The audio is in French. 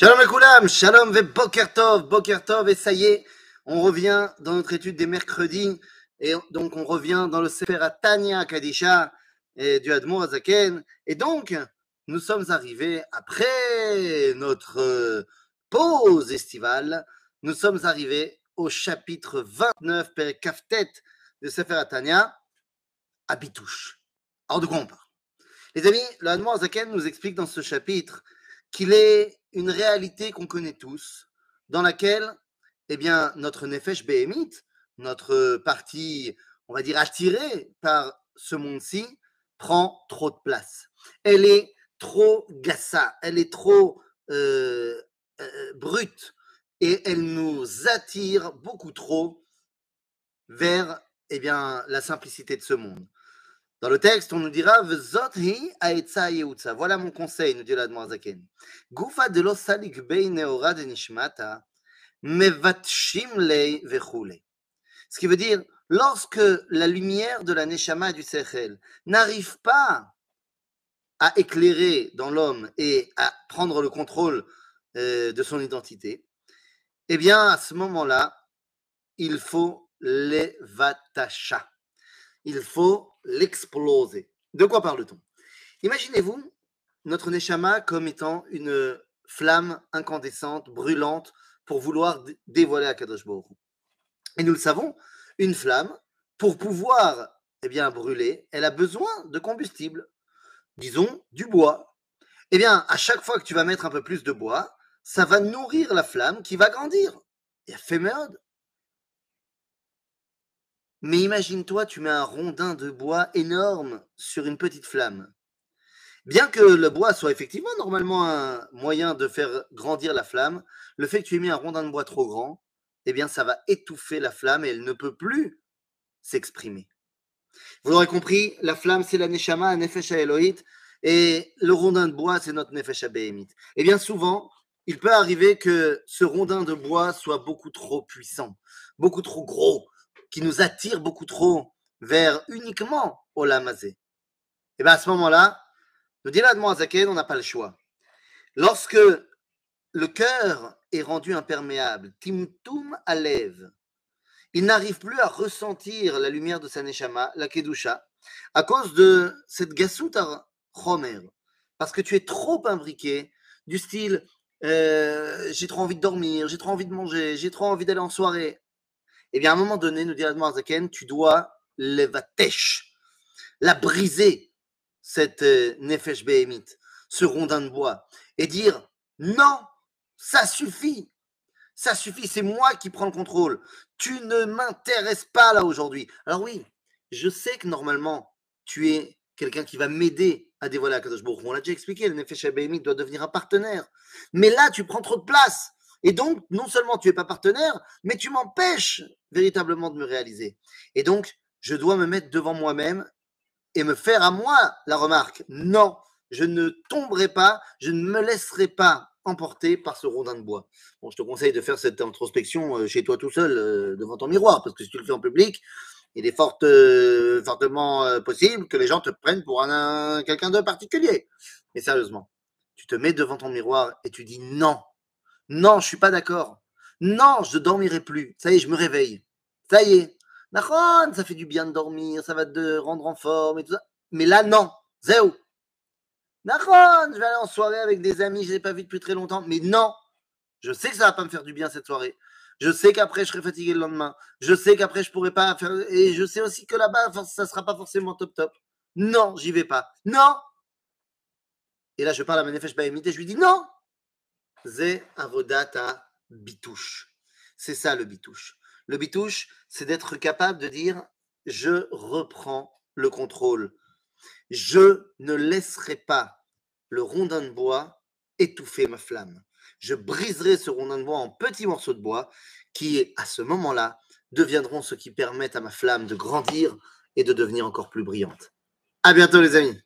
Shalom Koulam, shalom ve Bokertov, Bokertov, et ça y est, on revient dans notre étude des mercredis, et donc on revient dans le Sefer Tanya Kadisha et du Admor Azaken, et donc nous sommes arrivés, après notre euh, pause estivale, nous sommes arrivés au chapitre 29, Père Kaftet de Sefer Tanya, à Bitouche. Alors de quoi on parle. Les amis, le Admor Azaken nous explique dans ce chapitre qu'il est une réalité qu'on connaît tous, dans laquelle eh bien, notre Nefesh Behemit, notre partie, on va dire, attirée par ce monde-ci, prend trop de place. Elle est trop gassa, elle est trop euh, euh, brute et elle nous attire beaucoup trop vers eh bien, la simplicité de ce monde. Dans le texte, on nous dira Voilà mon conseil, nous dit l'Admorazaken. Gufa de l'osalik neora de nishmata, mevatshim lei vechule. Ce qui veut dire, lorsque la lumière de la neshama du sechel n'arrive pas à éclairer dans l'homme et à prendre le contrôle euh, de son identité, eh bien, à ce moment-là, il faut les vatasha. Il faut l'exploser. De quoi parle-t-on? Imaginez-vous notre Neshama comme étant une flamme incandescente, brûlante, pour vouloir dévoiler à Kadosh Et nous le savons, une flamme, pour pouvoir eh bien, brûler, elle a besoin de combustible, disons du bois. Eh bien, à chaque fois que tu vas mettre un peu plus de bois, ça va nourrir la flamme qui va grandir. Et fait merde. Mais imagine-toi, tu mets un rondin de bois énorme sur une petite flamme. Bien que le bois soit effectivement normalement un moyen de faire grandir la flamme, le fait que tu aies mis un rondin de bois trop grand, eh bien ça va étouffer la flamme et elle ne peut plus s'exprimer. Vous l'aurez compris, la flamme c'est la Neshama, la Nefesh Elohit, et le rondin de bois c'est notre Nefesh Behemit. Et bien souvent, il peut arriver que ce rondin de bois soit beaucoup trop puissant, beaucoup trop gros, qui nous attire beaucoup trop vers uniquement Olamazé. Et bien à ce moment-là, nous dit Zaken, on n'a pas le choix. Lorsque le cœur est rendu imperméable, Timtum Alev, il n'arrive plus à ressentir la lumière de sa Neshama, la Kedusha, à cause de cette Gasuta Chomer. Parce que tu es trop imbriqué, du style euh, j'ai trop envie de dormir, j'ai trop envie de manger, j'ai trop envie d'aller en soirée. Eh bien, à un moment donné, nous dit Zaken, tu dois levatesh, la briser, cette euh, nefesh behemit, ce rondin de bois, et dire non, ça suffit, ça suffit, c'est moi qui prends le contrôle. Tu ne m'intéresses pas là aujourd'hui. Alors oui, je sais que normalement, tu es quelqu'un qui va m'aider à dévoiler à Kadosh On l'a déjà expliqué, le Nefesh doit devenir un partenaire. Mais là, tu prends trop de place. Et donc, non seulement tu n'es pas partenaire, mais tu m'empêches véritablement de me réaliser. Et donc, je dois me mettre devant moi-même et me faire à moi la remarque. Non, je ne tomberai pas, je ne me laisserai pas emporter par ce rondin de bois. Bon, je te conseille de faire cette introspection euh, chez toi tout seul, euh, devant ton miroir, parce que si tu le fais en public, il est fort, euh, fortement possible que les gens te prennent pour un quelqu'un de particulier. Mais sérieusement, tu te mets devant ton miroir et tu dis non, non, je suis pas d'accord. Non, je ne dormirai plus. Ça y est, je me réveille. Ça y est. ça fait du bien de dormir, ça va te rendre en forme et tout ça. Mais là, non. Zéo. Nachon, je vais aller en soirée avec des amis, je ne les ai pas vus depuis très longtemps. Mais non, je sais que ça va pas me faire du bien cette soirée. Je sais qu'après, je serai fatigué le lendemain. Je sais qu'après, je pourrai pas faire. Et je sais aussi que là-bas, ça sera pas forcément top top. Non, j'y vais pas. Non. Et là, je parle à ma nefesh et je lui dis non. Zé avodata bitouche. C'est ça le bitouche. Le bitouche, c'est d'être capable de dire je reprends le contrôle. Je ne laisserai pas le rondin de bois étouffer ma flamme. Je briserai ce rondin de bois en petits morceaux de bois qui, à ce moment-là, deviendront ce qui permettent à ma flamme de grandir et de devenir encore plus brillante. À bientôt, les amis.